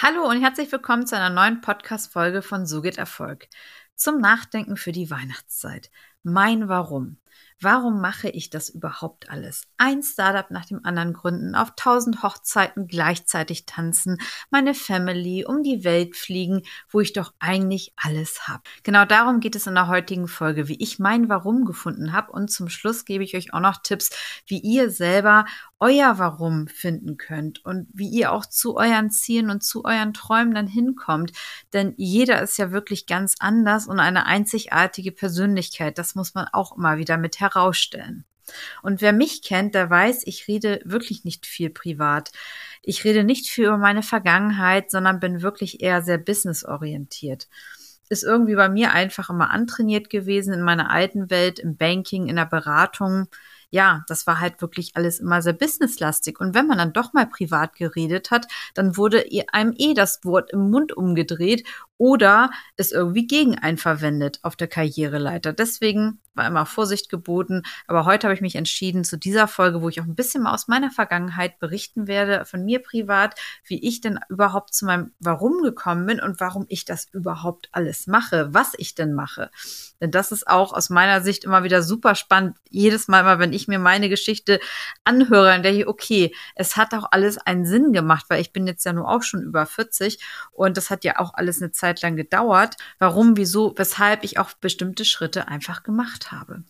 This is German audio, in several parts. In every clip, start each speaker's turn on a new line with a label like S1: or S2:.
S1: Hallo und herzlich willkommen zu einer neuen Podcast-Folge von So geht Erfolg. Zum Nachdenken für die Weihnachtszeit. Mein Warum. Warum mache ich das überhaupt alles? Ein Startup nach dem anderen gründen, auf tausend Hochzeiten gleichzeitig tanzen, meine Family, um die Welt fliegen, wo ich doch eigentlich alles habe. Genau darum geht es in der heutigen Folge, wie ich mein Warum gefunden habe und zum Schluss gebe ich euch auch noch Tipps, wie ihr selber euer Warum finden könnt und wie ihr auch zu euren Zielen und zu euren Träumen dann hinkommt. Denn jeder ist ja wirklich ganz anders und eine einzigartige Persönlichkeit. Das muss man auch immer wieder mit herausstellen. Und wer mich kennt, der weiß, ich rede wirklich nicht viel privat. Ich rede nicht viel über meine Vergangenheit, sondern bin wirklich eher sehr businessorientiert ist irgendwie bei mir einfach immer antrainiert gewesen in meiner alten Welt, im Banking, in der Beratung ja, das war halt wirklich alles immer sehr businesslastig. Und wenn man dann doch mal privat geredet hat, dann wurde einem eh das Wort im Mund umgedreht oder es irgendwie gegen einen verwendet auf der Karriereleiter. Deswegen war immer Vorsicht geboten. Aber heute habe ich mich entschieden zu dieser Folge, wo ich auch ein bisschen mal aus meiner Vergangenheit berichten werde, von mir privat, wie ich denn überhaupt zu meinem Warum gekommen bin und warum ich das überhaupt alles mache, was ich denn mache. Denn das ist auch aus meiner Sicht immer wieder super spannend. Jedes Mal, mal wenn ich mir meine Geschichte anhöre, dann denke ich, okay, es hat auch alles einen Sinn gemacht, weil ich bin jetzt ja nur auch schon über 40 und das hat ja auch alles eine Zeit Zeit lang gedauert, warum, wieso, weshalb ich auch bestimmte Schritte einfach gemacht habe.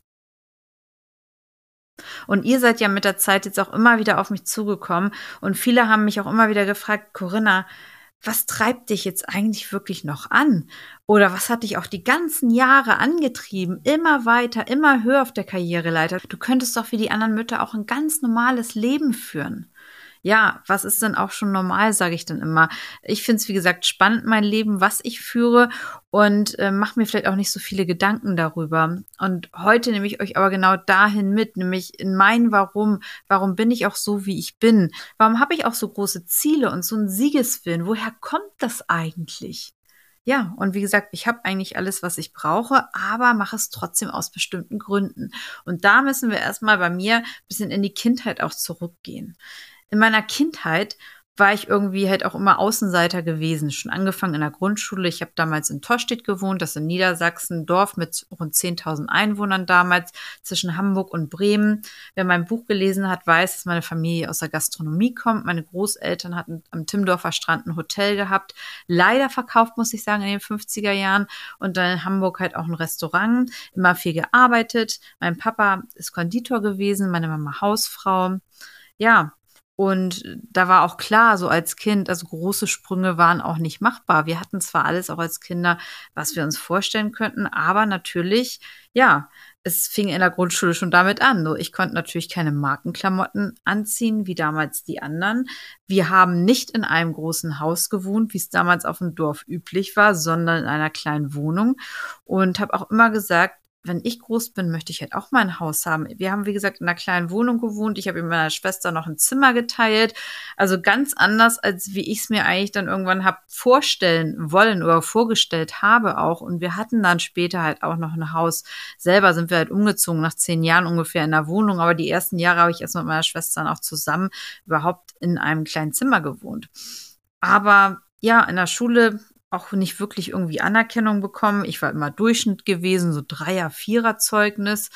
S1: Und ihr seid ja mit der Zeit jetzt auch immer wieder auf mich zugekommen und viele haben mich auch immer wieder gefragt, Corinna, was treibt dich jetzt eigentlich wirklich noch an? Oder was hat dich auch die ganzen Jahre angetrieben, immer weiter, immer höher auf der Karriereleiter? Du könntest doch wie die anderen Mütter auch ein ganz normales Leben führen ja, was ist denn auch schon normal, sage ich dann immer. Ich finde es, wie gesagt, spannend, mein Leben, was ich führe und äh, mache mir vielleicht auch nicht so viele Gedanken darüber. Und heute nehme ich euch aber genau dahin mit, nämlich in mein Warum. Warum bin ich auch so, wie ich bin? Warum habe ich auch so große Ziele und so einen Siegeswillen? Woher kommt das eigentlich? Ja, und wie gesagt, ich habe eigentlich alles, was ich brauche, aber mache es trotzdem aus bestimmten Gründen. Und da müssen wir erstmal bei mir ein bisschen in die Kindheit auch zurückgehen in meiner Kindheit war ich irgendwie halt auch immer Außenseiter gewesen. Schon angefangen in der Grundschule. Ich habe damals in Torstedt gewohnt, das ist in Niedersachsen, Dorf mit rund 10.000 Einwohnern damals, zwischen Hamburg und Bremen. Wer mein Buch gelesen hat, weiß, dass meine Familie aus der Gastronomie kommt. Meine Großeltern hatten am Timmendorfer Strand ein Hotel gehabt. Leider verkauft, muss ich sagen, in den 50er Jahren. Und dann in Hamburg halt auch ein Restaurant. Immer viel gearbeitet. Mein Papa ist Konditor gewesen, meine Mama Hausfrau. Ja, und da war auch klar, so als Kind, also große Sprünge waren auch nicht machbar. Wir hatten zwar alles auch als Kinder, was wir uns vorstellen könnten, aber natürlich, ja, es fing in der Grundschule schon damit an. So, ich konnte natürlich keine Markenklamotten anziehen, wie damals die anderen. Wir haben nicht in einem großen Haus gewohnt, wie es damals auf dem Dorf üblich war, sondern in einer kleinen Wohnung. Und habe auch immer gesagt, wenn ich groß bin, möchte ich halt auch mal ein Haus haben. Wir haben, wie gesagt, in einer kleinen Wohnung gewohnt. Ich habe mit meiner Schwester noch ein Zimmer geteilt. Also ganz anders, als wie ich es mir eigentlich dann irgendwann habe vorstellen wollen oder vorgestellt habe auch. Und wir hatten dann später halt auch noch ein Haus. Selber sind wir halt umgezogen, nach zehn Jahren ungefähr in der Wohnung. Aber die ersten Jahre habe ich erst mit meiner Schwester dann auch zusammen überhaupt in einem kleinen Zimmer gewohnt. Aber ja, in der Schule auch nicht wirklich irgendwie Anerkennung bekommen. Ich war immer Durchschnitt gewesen, so Dreier-, Vierer-Zeugnis.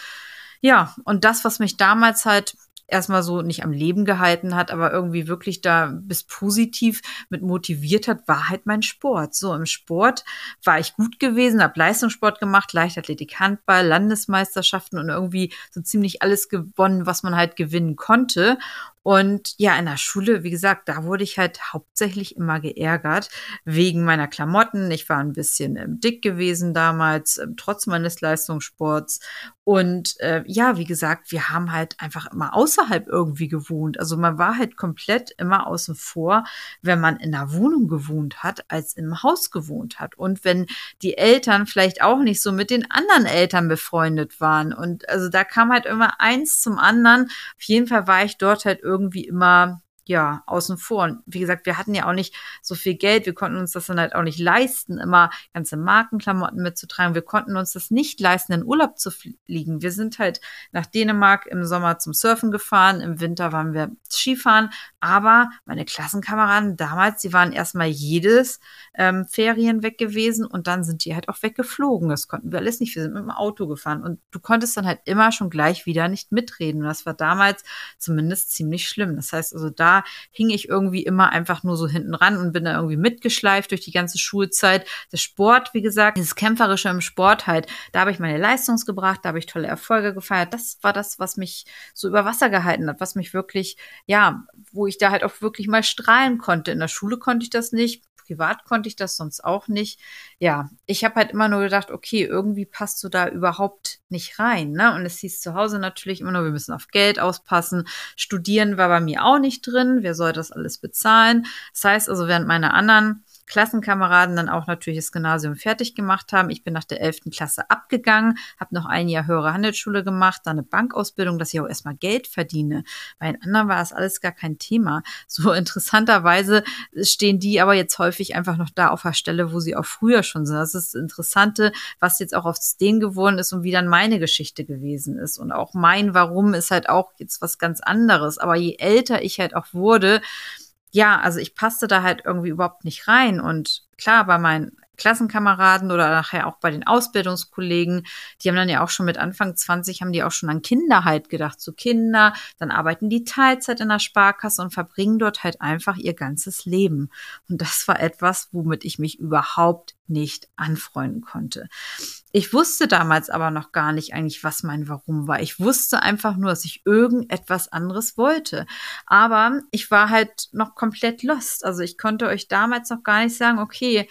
S1: Ja, und das, was mich damals halt erstmal so nicht am Leben gehalten hat, aber irgendwie wirklich da bis positiv mit motiviert hat, war halt mein Sport. So im Sport war ich gut gewesen, habe Leistungssport gemacht, Leichtathletik, Handball, Landesmeisterschaften und irgendwie so ziemlich alles gewonnen, was man halt gewinnen konnte. Und ja, in der Schule, wie gesagt, da wurde ich halt hauptsächlich immer geärgert wegen meiner Klamotten. Ich war ein bisschen ähm, dick gewesen damals, ähm, trotz meines Leistungssports. Und äh, ja, wie gesagt, wir haben halt einfach immer außerhalb irgendwie gewohnt. Also man war halt komplett immer außen vor, wenn man in der Wohnung gewohnt hat, als im Haus gewohnt hat. Und wenn die Eltern vielleicht auch nicht so mit den anderen Eltern befreundet waren. Und also da kam halt immer eins zum anderen. Auf jeden Fall war ich dort halt irgendwie immer ja, außen vor. Und wie gesagt, wir hatten ja auch nicht so viel Geld. Wir konnten uns das dann halt auch nicht leisten, immer ganze Markenklamotten mitzutragen. Wir konnten uns das nicht leisten, in Urlaub zu fliegen. Wir sind halt nach Dänemark im Sommer zum Surfen gefahren. Im Winter waren wir Skifahren. Aber meine Klassenkameraden damals, die waren erstmal jedes ähm, Ferien weg gewesen und dann sind die halt auch weggeflogen. Das konnten wir alles nicht. Wir sind mit dem Auto gefahren und du konntest dann halt immer schon gleich wieder nicht mitreden. Und das war damals zumindest ziemlich schlimm. Das heißt also, da hing ich irgendwie immer einfach nur so hinten ran und bin da irgendwie mitgeschleift durch die ganze Schulzeit. Der Sport, wie gesagt, dieses Kämpferische im Sport halt, da habe ich meine Leistungs gebracht, da habe ich tolle Erfolge gefeiert. Das war das, was mich so über Wasser gehalten hat, was mich wirklich, ja, wo ich da halt auch wirklich mal strahlen konnte. In der Schule konnte ich das nicht privat konnte ich das sonst auch nicht. Ja, ich habe halt immer nur gedacht, okay, irgendwie passt du da überhaupt nicht rein. Ne? Und es hieß zu Hause natürlich immer nur, wir müssen auf Geld auspassen. Studieren war bei mir auch nicht drin. Wer soll das alles bezahlen? Das heißt also, während meine anderen Klassenkameraden dann auch natürlich das Gymnasium fertig gemacht haben. Ich bin nach der 11. Klasse abgegangen, habe noch ein Jahr höhere Handelsschule gemacht, dann eine Bankausbildung, dass ich auch erstmal Geld verdiene. Bei den anderen war das alles gar kein Thema. So interessanterweise stehen die aber jetzt häufig einfach noch da auf der Stelle, wo sie auch früher schon sind. Das ist das Interessante, was jetzt auch aufs denen geworden ist und wie dann meine Geschichte gewesen ist. Und auch mein Warum ist halt auch jetzt was ganz anderes. Aber je älter ich halt auch wurde, ja, also ich passte da halt irgendwie überhaupt nicht rein. Und klar, bei meinen Klassenkameraden oder nachher auch bei den Ausbildungskollegen, die haben dann ja auch schon mit Anfang 20 haben die auch schon an Kinder halt gedacht, so Kinder, dann arbeiten die Teilzeit in der Sparkasse und verbringen dort halt einfach ihr ganzes Leben. Und das war etwas, womit ich mich überhaupt nicht anfreunden konnte. Ich wusste damals aber noch gar nicht eigentlich, was mein Warum war. Ich wusste einfach nur, dass ich irgendetwas anderes wollte. Aber ich war halt noch komplett lost. Also ich konnte euch damals noch gar nicht sagen, okay,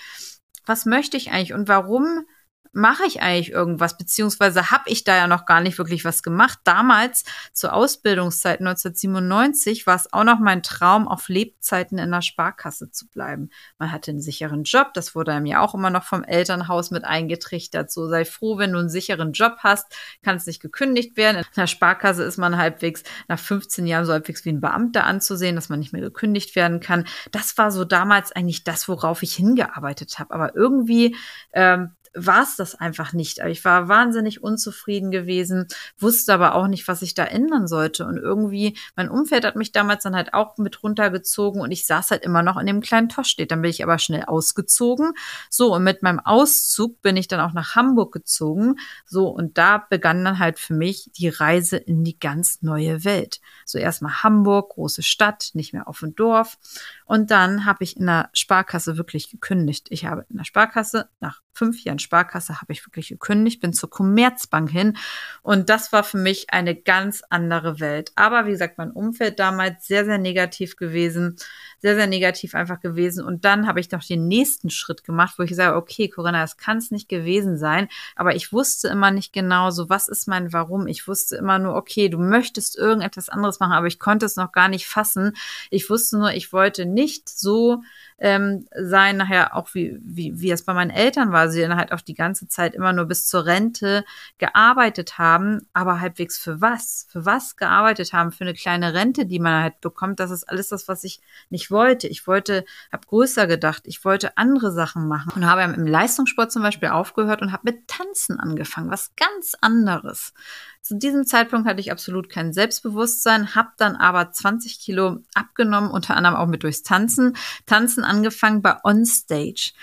S1: was möchte ich eigentlich und warum mache ich eigentlich irgendwas, beziehungsweise habe ich da ja noch gar nicht wirklich was gemacht. Damals zur Ausbildungszeit 1997 war es auch noch mein Traum, auf Lebzeiten in der Sparkasse zu bleiben. Man hatte einen sicheren Job, das wurde einem ja auch immer noch vom Elternhaus mit eingetrichtert. So sei froh, wenn du einen sicheren Job hast, kannst nicht gekündigt werden. In der Sparkasse ist man halbwegs nach 15 Jahren so halbwegs wie ein Beamter anzusehen, dass man nicht mehr gekündigt werden kann. Das war so damals eigentlich das, worauf ich hingearbeitet habe. Aber irgendwie ähm, war es das einfach nicht. Ich war wahnsinnig unzufrieden gewesen, wusste aber auch nicht, was ich da ändern sollte. Und irgendwie, mein Umfeld hat mich damals dann halt auch mit runtergezogen und ich saß halt immer noch in dem kleinen Toschstedt. Dann bin ich aber schnell ausgezogen. So, und mit meinem Auszug bin ich dann auch nach Hamburg gezogen. So, und da begann dann halt für mich die Reise in die ganz neue Welt. So erstmal Hamburg, große Stadt, nicht mehr auf dem Dorf. Und dann habe ich in der Sparkasse wirklich gekündigt. Ich habe in der Sparkasse nach fünf Jahren Sparkasse habe ich wirklich gekündigt, bin zur Commerzbank hin und das war für mich eine ganz andere Welt. Aber wie gesagt, mein Umfeld damals sehr, sehr negativ gewesen, sehr, sehr negativ einfach gewesen und dann habe ich noch den nächsten Schritt gemacht, wo ich sage, okay, Corinna, das kann es nicht gewesen sein, aber ich wusste immer nicht genau so, was ist mein Warum. Ich wusste immer nur, okay, du möchtest irgendetwas anderes machen, aber ich konnte es noch gar nicht fassen. Ich wusste nur, ich wollte nicht so ähm, sein, nachher auch wie, wie, wie es bei meinen Eltern war, sie dann halt auch die ganze Zeit immer nur bis zur Rente gearbeitet haben, aber halbwegs für was? Für was gearbeitet haben? Für eine kleine Rente, die man halt bekommt. Das ist alles das, was ich nicht wollte. Ich wollte, habe größer gedacht, ich wollte andere Sachen machen und habe im Leistungssport zum Beispiel aufgehört und habe mit Tanzen angefangen, was ganz anderes. Zu diesem Zeitpunkt hatte ich absolut kein Selbstbewusstsein, habe dann aber 20 Kilo abgenommen, unter anderem auch mit durchs Tanzen. Tanzen angefangen bei Onstage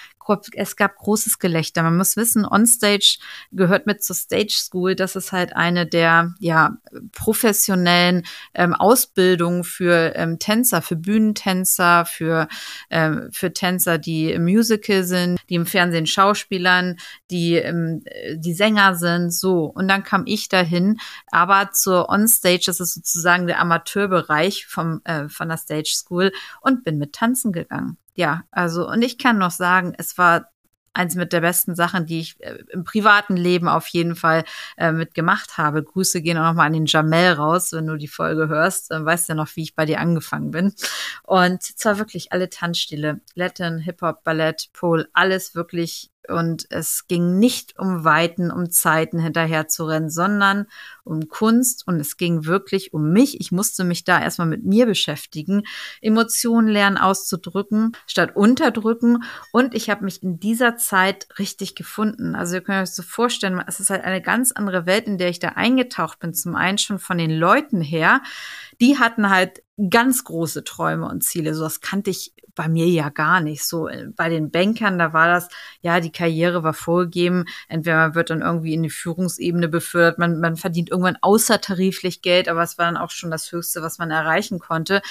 S1: es gab großes Gelächter. Man muss wissen, Onstage gehört mit zur Stage School. Das ist halt eine der ja professionellen ähm, Ausbildungen für ähm, Tänzer, für Bühnentänzer, für ähm, für Tänzer, die im Musical sind, die im Fernsehen Schauspielern, die ähm, die Sänger sind. So und dann kam ich dahin, aber zur Onstage. Das ist sozusagen der Amateurbereich vom äh, von der Stage School und bin mit Tanzen gegangen ja, also, und ich kann noch sagen, es war eins mit der besten Sachen, die ich äh, im privaten Leben auf jeden Fall äh, mitgemacht habe. Grüße gehen auch nochmal an den Jamel raus, wenn du die Folge hörst. Dann weißt du ja noch, wie ich bei dir angefangen bin. Und zwar wirklich alle Tanzstile. Latin, Hip-Hop, Ballett, Pole, alles wirklich und es ging nicht um Weiten, um Zeiten hinterher zu rennen, sondern um Kunst und es ging wirklich um mich. Ich musste mich da erstmal mit mir beschäftigen, Emotionen lernen auszudrücken, statt unterdrücken und ich habe mich in dieser Zeit richtig gefunden. Also ihr könnt euch so vorstellen, es ist halt eine ganz andere Welt, in der ich da eingetaucht bin. Zum einen schon von den Leuten her, die hatten halt ganz große Träume und Ziele. So das kannte ich bei mir ja gar nicht. So äh, bei den Bankern, da war das, ja, die Karriere war vorgegeben. Entweder man wird dann irgendwie in die Führungsebene befördert, man, man verdient irgendwann außertariflich Geld, aber es war dann auch schon das Höchste, was man erreichen konnte.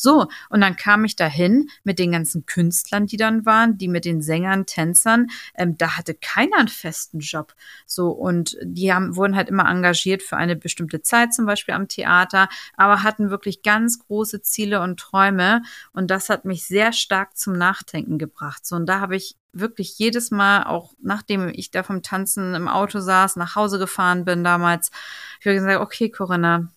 S1: So, und dann kam ich dahin mit den ganzen Künstlern, die dann waren, die mit den Sängern, Tänzern. Ähm, da hatte keiner einen festen Job. So, und die haben, wurden halt immer engagiert für eine bestimmte Zeit, zum Beispiel am Theater, aber hatten wirklich ganz große Ziele und Träume. Und das hat mich sehr stark zum Nachdenken gebracht. So, und da habe ich wirklich jedes Mal, auch nachdem ich da vom Tanzen im Auto saß, nach Hause gefahren bin damals, ich habe gesagt, okay, Corinna,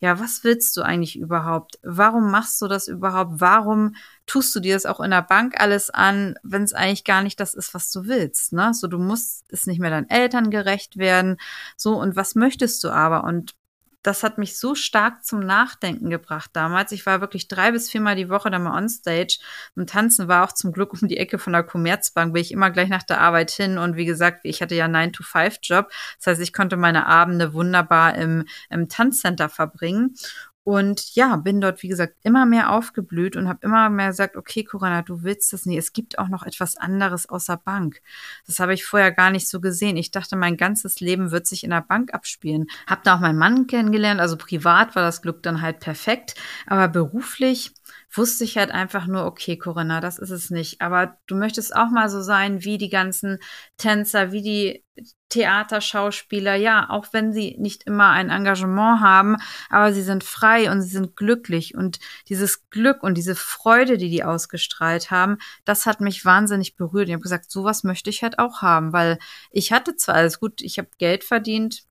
S1: ja, was willst du eigentlich überhaupt? Warum machst du das überhaupt? Warum tust du dir das auch in der Bank alles an, wenn es eigentlich gar nicht das ist, was du willst? Ne? So, du musst es nicht mehr deinen Eltern gerecht werden. So, und was möchtest du aber? Und das hat mich so stark zum Nachdenken gebracht damals. Ich war wirklich drei bis viermal die Woche dann mal onstage. Und Tanzen war auch zum Glück um die Ecke von der Commerzbank, bin ich immer gleich nach der Arbeit hin. Und wie gesagt, ich hatte ja 9-to-5-Job. Das heißt, ich konnte meine Abende wunderbar im, im Tanzcenter verbringen. Und ja, bin dort, wie gesagt, immer mehr aufgeblüht und habe immer mehr gesagt, okay, Corinna, du willst das nicht. Es gibt auch noch etwas anderes außer Bank. Das habe ich vorher gar nicht so gesehen. Ich dachte, mein ganzes Leben wird sich in der Bank abspielen. Hab da auch meinen Mann kennengelernt. Also privat war das Glück dann halt perfekt. Aber beruflich wusste ich halt einfach nur, okay, Corinna, das ist es nicht. Aber du möchtest auch mal so sein wie die ganzen Tänzer, wie die Theaterschauspieler, ja, auch wenn sie nicht immer ein Engagement haben, aber sie sind frei und sie sind glücklich und dieses Glück und diese Freude, die die ausgestrahlt haben, das hat mich wahnsinnig berührt. Ich habe gesagt, sowas möchte ich halt auch haben, weil ich hatte zwar alles gut, ich habe Geld verdient,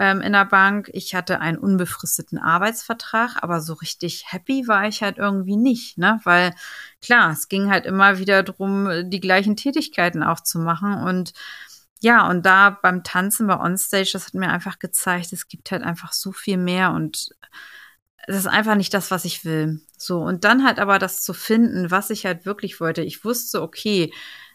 S1: ähm, in der Bank. Ich hatte einen unbefristeten Arbeitsvertrag, aber so richtig happy war ich halt irgendwie nicht, ne? Weil klar, es ging halt immer wieder drum, die gleichen Tätigkeiten auch zu machen und ja, und da beim Tanzen bei Onstage, das hat mir einfach gezeigt, es gibt halt einfach so viel mehr und es ist einfach nicht das, was ich will. So, und dann halt aber das zu finden, was ich halt wirklich wollte. Ich wusste, okay,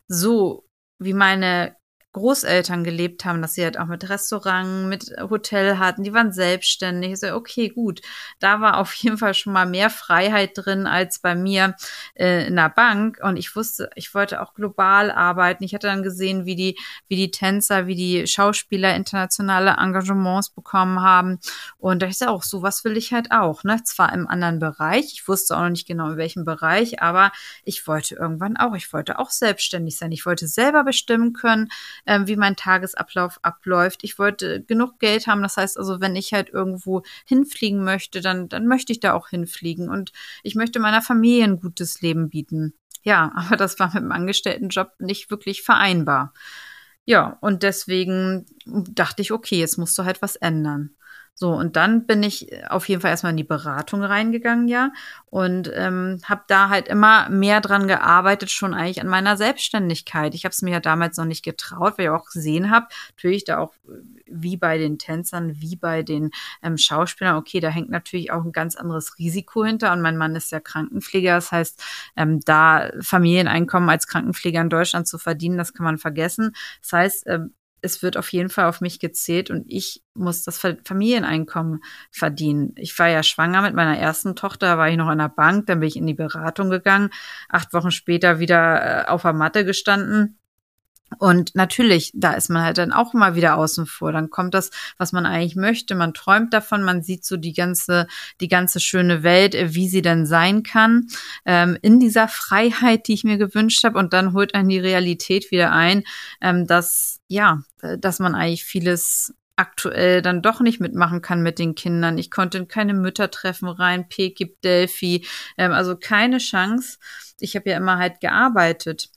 S1: so wie meine Großeltern gelebt haben, dass sie halt auch mit Restaurant, mit Hotel hatten, die waren selbstständig. Ich so, okay, gut. Da war auf jeden Fall schon mal mehr Freiheit drin als bei mir äh, in der Bank. Und ich wusste, ich wollte auch global arbeiten. Ich hatte dann gesehen, wie die, wie die Tänzer, wie die Schauspieler internationale Engagements bekommen haben. Und da ist ja auch, so was will ich halt auch, ne? Zwar im anderen Bereich. Ich wusste auch noch nicht genau in welchem Bereich, aber ich wollte irgendwann auch, ich wollte auch selbstständig sein. Ich wollte selber bestimmen können, ähm, wie mein Tagesablauf abläuft. Ich wollte genug Geld haben. Das heißt also, wenn ich halt irgendwo hinfliegen möchte, dann, dann möchte ich da auch hinfliegen. Und ich möchte meiner Familie ein gutes Leben bieten. Ja, aber das war mit dem Angestelltenjob nicht wirklich vereinbar. Ja, und deswegen dachte ich, okay, jetzt musst du halt was ändern. So, und dann bin ich auf jeden Fall erstmal in die Beratung reingegangen, ja, und ähm, habe da halt immer mehr dran gearbeitet, schon eigentlich an meiner Selbstständigkeit. Ich habe es mir ja damals noch nicht getraut, weil ich auch gesehen habe, natürlich da auch wie bei den Tänzern, wie bei den ähm, Schauspielern, okay, da hängt natürlich auch ein ganz anderes Risiko hinter und mein Mann ist ja Krankenpfleger, das heißt, ähm, da Familieneinkommen als Krankenpfleger in Deutschland zu verdienen, das kann man vergessen. Das heißt, ähm, es wird auf jeden Fall auf mich gezählt und ich muss das Familieneinkommen verdienen. Ich war ja schwanger mit meiner ersten Tochter, war ich noch in der Bank, dann bin ich in die Beratung gegangen, acht Wochen später wieder äh, auf der Matte gestanden und natürlich, da ist man halt dann auch mal wieder außen vor. Dann kommt das, was man eigentlich möchte. Man träumt davon, man sieht so die ganze, die ganze schöne Welt, äh, wie sie denn sein kann, ähm, in dieser Freiheit, die ich mir gewünscht habe. Und dann holt einen die Realität wieder ein, ähm, dass, ja, äh, dass man eigentlich vieles aktuell dann doch nicht mitmachen kann mit den Kindern. Ich konnte keine Müttertreffen rein, Pekip, Delphi, ähm, also keine Chance. Ich habe ja immer halt gearbeitet.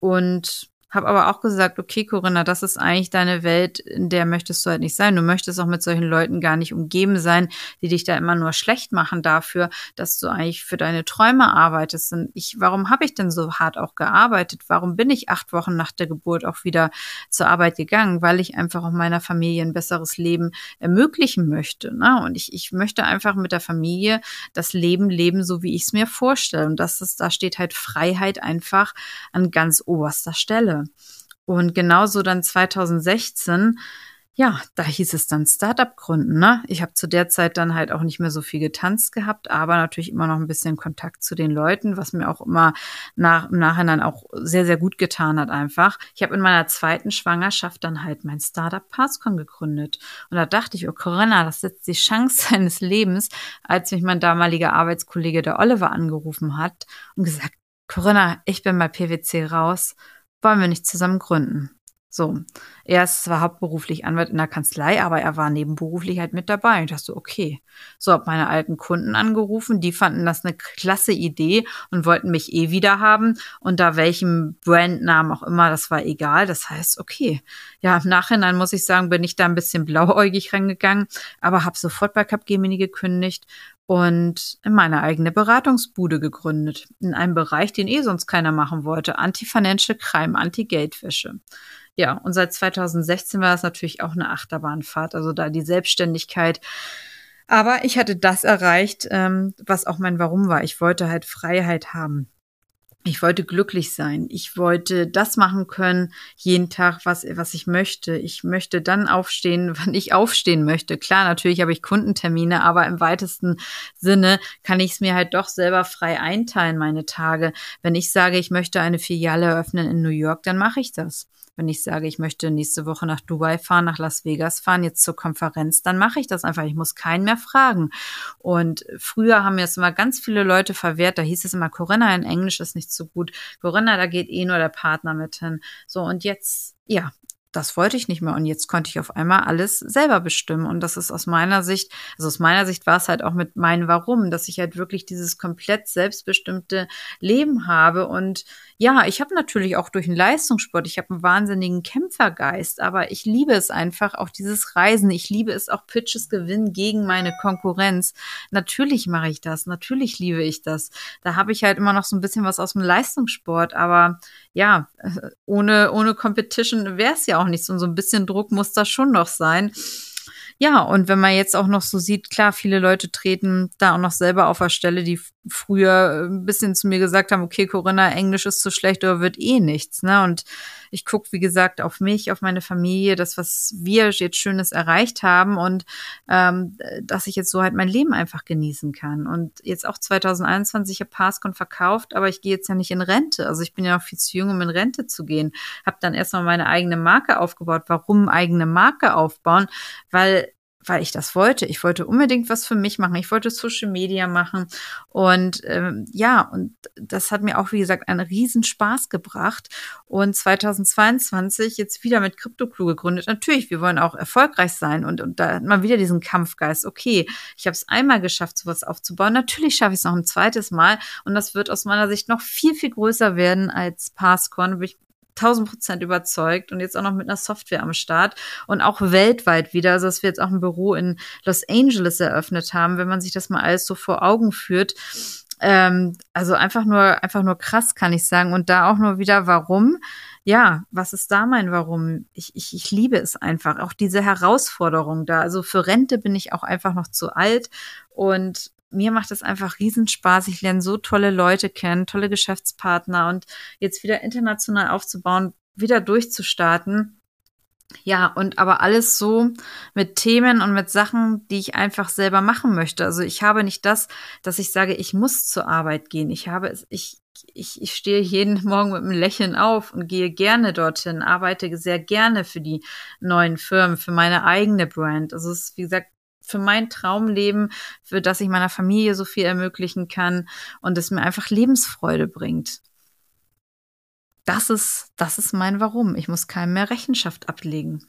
S1: Und Habe aber auch gesagt, okay, Corinna, das ist eigentlich deine Welt, in der möchtest du halt nicht sein. Du möchtest auch mit solchen Leuten gar nicht umgeben sein, die dich da immer nur schlecht machen dafür, dass du eigentlich für deine Träume arbeitest. Und ich, warum habe ich denn so hart auch gearbeitet? Warum bin ich acht Wochen nach der Geburt auch wieder zur Arbeit gegangen? Weil ich einfach auch meiner Familie ein besseres Leben ermöglichen möchte. Ne? Und ich, ich möchte einfach mit der Familie das Leben leben, so wie ich es mir vorstelle. Und das ist, da steht halt Freiheit einfach an ganz oberster Stelle. Und genauso dann 2016, ja, da hieß es dann Startup gründen. Ne? Ich habe zu der Zeit dann halt auch nicht mehr so viel getanzt gehabt, aber natürlich immer noch ein bisschen Kontakt zu den Leuten, was mir auch immer nach, im Nachhinein auch sehr, sehr gut getan hat einfach. Ich habe in meiner zweiten Schwangerschaft dann halt mein Startup Passcon gegründet. Und da dachte ich, oh Corinna, das ist jetzt die Chance seines Lebens, als mich mein damaliger Arbeitskollege, der Oliver, angerufen hat und gesagt, Corinna, ich bin bei PwC raus wollen wir nicht zusammen gründen. So, er ist zwar hauptberuflich Anwalt in der Kanzlei, aber er war nebenberuflich halt mit dabei. Und ich dachte, okay. So, hab meine alten Kunden angerufen, die fanden das eine klasse Idee und wollten mich eh wieder haben. Unter welchem Brandnamen auch immer, das war egal. Das heißt, okay. Ja, im Nachhinein muss ich sagen, bin ich da ein bisschen blauäugig reingegangen, aber habe sofort bei Capgemini gekündigt und meine eigene Beratungsbude gegründet. In einem Bereich, den eh sonst keiner machen wollte. Anti-Financial Crime, Anti-Geldwäsche. Ja, und seit 2016 war das natürlich auch eine Achterbahnfahrt, also da die Selbstständigkeit. Aber ich hatte das erreicht, ähm, was auch mein Warum war. Ich wollte halt Freiheit haben. Ich wollte glücklich sein. Ich wollte das machen können, jeden Tag, was, was ich möchte. Ich möchte dann aufstehen, wann ich aufstehen möchte. Klar, natürlich habe ich Kundentermine, aber im weitesten Sinne kann ich es mir halt doch selber frei einteilen, meine Tage. Wenn ich sage, ich möchte eine Filiale eröffnen in New York, dann mache ich das. Wenn ich sage, ich möchte nächste Woche nach Dubai fahren, nach Las Vegas fahren, jetzt zur Konferenz, dann mache ich das einfach. Ich muss keinen mehr fragen. Und früher haben mir das immer ganz viele Leute verwehrt. Da hieß es immer, Corinna in Englisch ist nicht so gut. Corinna, da geht eh nur der Partner mit hin. So, und jetzt, ja, das wollte ich nicht mehr und jetzt konnte ich auf einmal alles selber bestimmen und das ist aus meiner Sicht, also aus meiner Sicht war es halt auch mit meinem Warum, dass ich halt wirklich dieses komplett selbstbestimmte Leben habe und ja, ich habe natürlich auch durch den Leistungssport, ich habe einen wahnsinnigen Kämpfergeist, aber ich liebe es einfach, auch dieses Reisen. Ich liebe es auch Pitches gewinnen gegen meine Konkurrenz. Natürlich mache ich das, natürlich liebe ich das. Da habe ich halt immer noch so ein bisschen was aus dem Leistungssport, aber ja, äh, ohne, ohne Competition wäre es ja auch nichts und so ein bisschen Druck muss da schon noch sein. Ja, und wenn man jetzt auch noch so sieht, klar, viele Leute treten da auch noch selber auf der Stelle, die früher ein bisschen zu mir gesagt haben, okay, Corinna, Englisch ist zu schlecht oder wird eh nichts. Ne? Und ich gucke, wie gesagt, auf mich, auf meine Familie, das, was wir jetzt Schönes erreicht haben und ähm, dass ich jetzt so halt mein Leben einfach genießen kann. Und jetzt auch 2021, ich habe Passcon verkauft, aber ich gehe jetzt ja nicht in Rente. Also ich bin ja noch viel zu jung, um in Rente zu gehen. Habe dann erstmal meine eigene Marke aufgebaut. Warum eigene Marke aufbauen? Weil weil ich das wollte. Ich wollte unbedingt was für mich machen. Ich wollte Social Media machen. Und ähm, ja, und das hat mir auch, wie gesagt, einen Riesenspaß gebracht. Und 2022 jetzt wieder mit CryptoClue gegründet. Natürlich, wir wollen auch erfolgreich sein. Und, und da hat man wieder diesen Kampfgeist. Okay, ich habe es einmal geschafft, sowas aufzubauen. Natürlich schaffe ich es noch ein zweites Mal. Und das wird aus meiner Sicht noch viel, viel größer werden als Passcorn. Bin ich 1000 Prozent überzeugt und jetzt auch noch mit einer Software am Start und auch weltweit wieder, also dass wir jetzt auch ein Büro in Los Angeles eröffnet haben, wenn man sich das mal alles so vor Augen führt. Ähm, also einfach nur, einfach nur krass, kann ich sagen. Und da auch nur wieder, warum? Ja, was ist da mein Warum? Ich, ich, ich liebe es einfach. Auch diese Herausforderung da. Also für Rente bin ich auch einfach noch zu alt. Und mir macht es einfach Riesenspaß. Ich lerne so tolle Leute kennen, tolle Geschäftspartner und jetzt wieder international aufzubauen, wieder durchzustarten. Ja, und aber alles so mit Themen und mit Sachen, die ich einfach selber machen möchte. Also ich habe nicht das, dass ich sage, ich muss zur Arbeit gehen. Ich habe es, ich, ich, ich stehe jeden Morgen mit einem Lächeln auf und gehe gerne dorthin, arbeite sehr gerne für die neuen Firmen, für meine eigene Brand. Also es ist, wie gesagt, für mein Traumleben, für das ich meiner Familie so viel ermöglichen kann und es mir einfach Lebensfreude bringt. Das ist, das ist mein Warum. Ich muss keinem mehr Rechenschaft ablegen.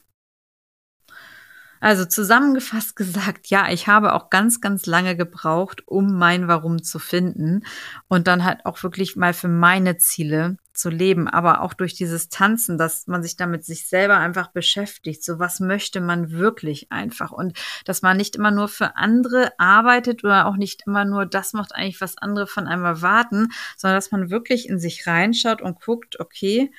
S1: Also zusammengefasst gesagt, ja, ich habe auch ganz, ganz lange gebraucht, um mein Warum zu finden und dann halt auch wirklich mal für meine Ziele zu leben, aber auch durch dieses Tanzen, dass man sich damit sich selber einfach beschäftigt. So was möchte man wirklich einfach und dass man nicht immer nur für andere arbeitet oder auch nicht immer nur das macht eigentlich, was andere von einem erwarten, sondern dass man wirklich in sich reinschaut und guckt, okay,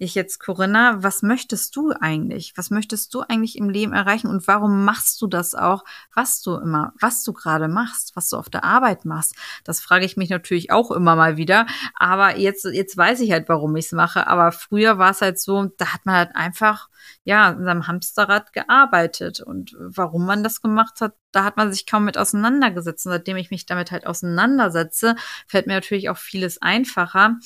S1: ich jetzt, Corinna, was möchtest du eigentlich? Was möchtest du eigentlich im Leben erreichen und warum machst du das auch, was du immer, was du gerade machst, was du auf der Arbeit machst? Das frage ich mich natürlich auch immer mal wieder. Aber jetzt, jetzt weiß ich halt, warum ich es mache. Aber früher war es halt so, da hat man halt einfach, ja, in seinem Hamsterrad gearbeitet. Und warum man das gemacht hat, da hat man sich kaum mit auseinandergesetzt. Und seitdem ich mich damit halt auseinandersetze, fällt mir natürlich auch vieles einfacher.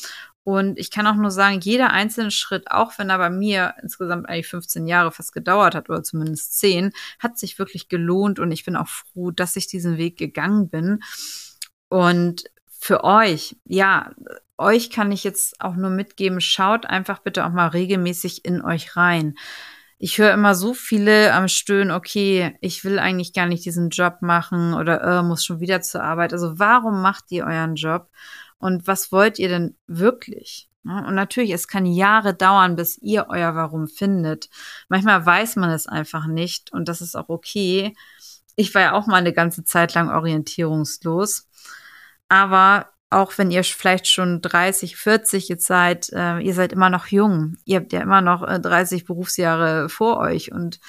S1: Und ich kann auch nur sagen, jeder einzelne Schritt, auch wenn er bei mir insgesamt eigentlich 15 Jahre fast gedauert hat oder zumindest 10, hat sich wirklich gelohnt und ich bin auch froh, dass ich diesen Weg gegangen bin. Und für euch, ja, euch kann ich jetzt auch nur mitgeben, schaut einfach bitte auch mal regelmäßig in euch rein. Ich höre immer so viele am Stöhnen, okay, ich will eigentlich gar nicht diesen Job machen oder äh, muss schon wieder zur Arbeit. Also warum macht ihr euren Job? Und was wollt ihr denn wirklich? Und natürlich, es kann Jahre dauern, bis ihr euer Warum findet. Manchmal weiß man es einfach nicht und das ist auch okay. Ich war ja auch mal eine ganze Zeit lang orientierungslos. Aber auch wenn ihr vielleicht schon 30, 40 jetzt seid, äh, ihr seid immer noch jung. Ihr habt ja immer noch äh, 30 Berufsjahre vor euch und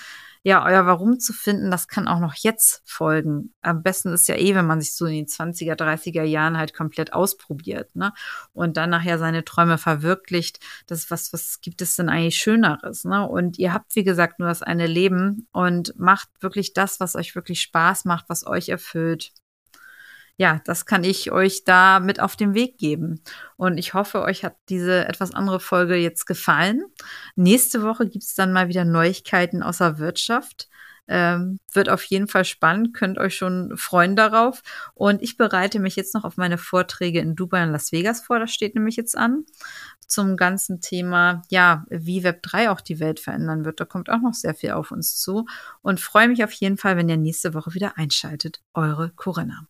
S1: ja, euer Warum zu finden, das kann auch noch jetzt folgen. Am besten ist ja eh, wenn man sich so in den 20er, 30er Jahren halt komplett ausprobiert, ne? Und dann nachher seine Träume verwirklicht. Das was, was gibt es denn eigentlich Schöneres, ne? Und ihr habt, wie gesagt, nur das eine Leben und macht wirklich das, was euch wirklich Spaß macht, was euch erfüllt ja, das kann ich euch da mit auf den Weg geben. Und ich hoffe, euch hat diese etwas andere Folge jetzt gefallen. Nächste Woche gibt's dann mal wieder Neuigkeiten aus der Wirtschaft. Ähm, wird auf jeden Fall spannend, könnt euch schon freuen darauf. Und ich bereite mich jetzt noch auf meine Vorträge in Dubai und Las Vegas vor, das steht nämlich jetzt an. Zum ganzen Thema, ja, wie Web 3 auch die Welt verändern wird. Da kommt auch noch sehr viel auf uns zu. Und freue mich auf jeden Fall, wenn ihr nächste Woche wieder einschaltet. Eure Corinna.